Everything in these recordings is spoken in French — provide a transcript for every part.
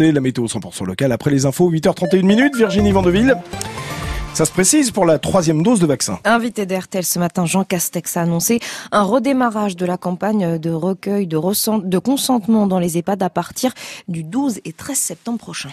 santé, la météo 100% locale. Après les infos, 8h31 minutes, Virginie Vandeville. Ça se précise pour la troisième dose de vaccin. Invité d'RTL ce matin, Jean Castex a annoncé un redémarrage de la campagne de recueil de, de consentement dans les EHPAD à partir du 12 et 13 septembre prochain.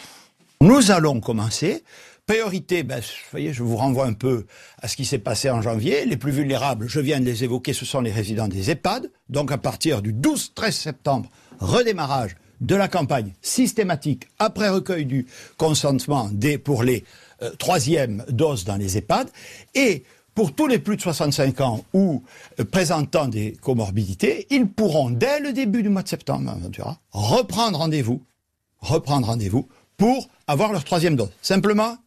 Nous allons commencer Priorité, ben, voyez, je vous renvoie un peu à ce qui s'est passé en janvier. Les plus vulnérables, je viens de les évoquer, ce sont les résidents des EHPAD. Donc à partir du 12-13 septembre, redémarrage de la campagne systématique après recueil du consentement des, pour les euh, troisièmes doses dans les EHPAD. Et pour tous les plus de 65 ans ou euh, présentant des comorbidités, ils pourront, dès le début du mois de septembre, reprendre rendez-vous, reprendre rendez-vous pour avoir leur troisième dose. Simplement,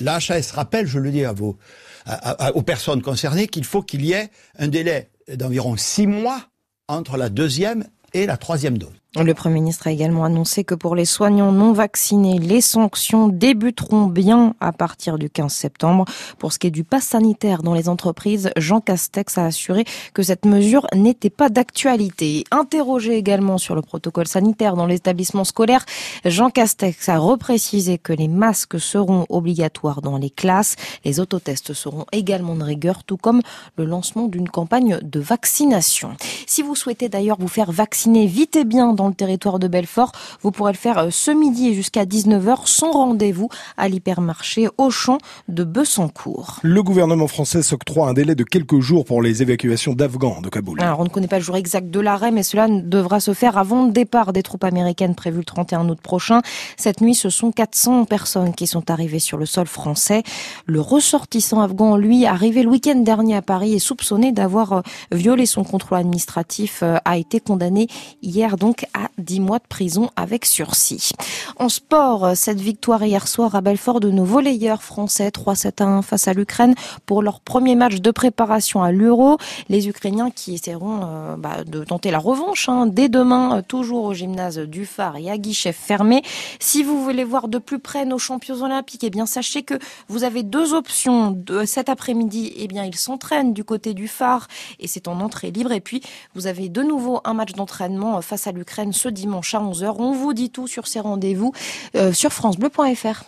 la HAS rappelle, je le dis aux personnes concernées, qu'il faut qu'il y ait un délai d'environ six mois entre la deuxième et la troisième dose. Le Premier ministre a également annoncé que pour les soignants non vaccinés, les sanctions débuteront bien à partir du 15 septembre. Pour ce qui est du pass sanitaire dans les entreprises, Jean Castex a assuré que cette mesure n'était pas d'actualité. Interrogé également sur le protocole sanitaire dans l'établissement scolaire, Jean Castex a reprécisé que les masques seront obligatoires dans les classes. Les autotests seront également de rigueur, tout comme le lancement d'une campagne de vaccination. Si vous souhaitez d'ailleurs vous faire vacciner vite et bien dans le territoire de Belfort. Vous pourrez le faire euh, ce midi et jusqu'à 19h sans rendez-vous à l'hypermarché Auchan de Bessancourt. Le gouvernement français s'octroie un délai de quelques jours pour les évacuations d'Afghans de Kaboul. Alors on ne connaît pas le jour exact de l'arrêt, mais cela devra se faire avant le départ des troupes américaines prévu le 31 août prochain. Cette nuit, ce sont 400 personnes qui sont arrivées sur le sol français. Le ressortissant afghan, lui, arrivé le week-end dernier à Paris et soupçonné d'avoir euh, violé son contrôle administratif, euh, a été condamné hier donc à 10 mois de prison avec sursis. En sport, cette victoire hier soir à Belfort de nos volleyeurs français 3-7-1 face à l'Ukraine pour leur premier match de préparation à l'Euro. Les Ukrainiens qui essaieront euh, bah, de tenter la revanche hein, dès demain, euh, toujours au gymnase du Phare et à guichet fermé. Si vous voulez voir de plus près nos champions olympiques, eh bien sachez que vous avez deux options. Cet après-midi, eh bien ils s'entraînent du côté du Phare et c'est en entrée libre. Et puis vous avez de nouveau un match d'entraînement face à l'Ukraine ce dimanche à 11h. On vous dit tout sur ces rendez-vous euh, sur francebleu.fr.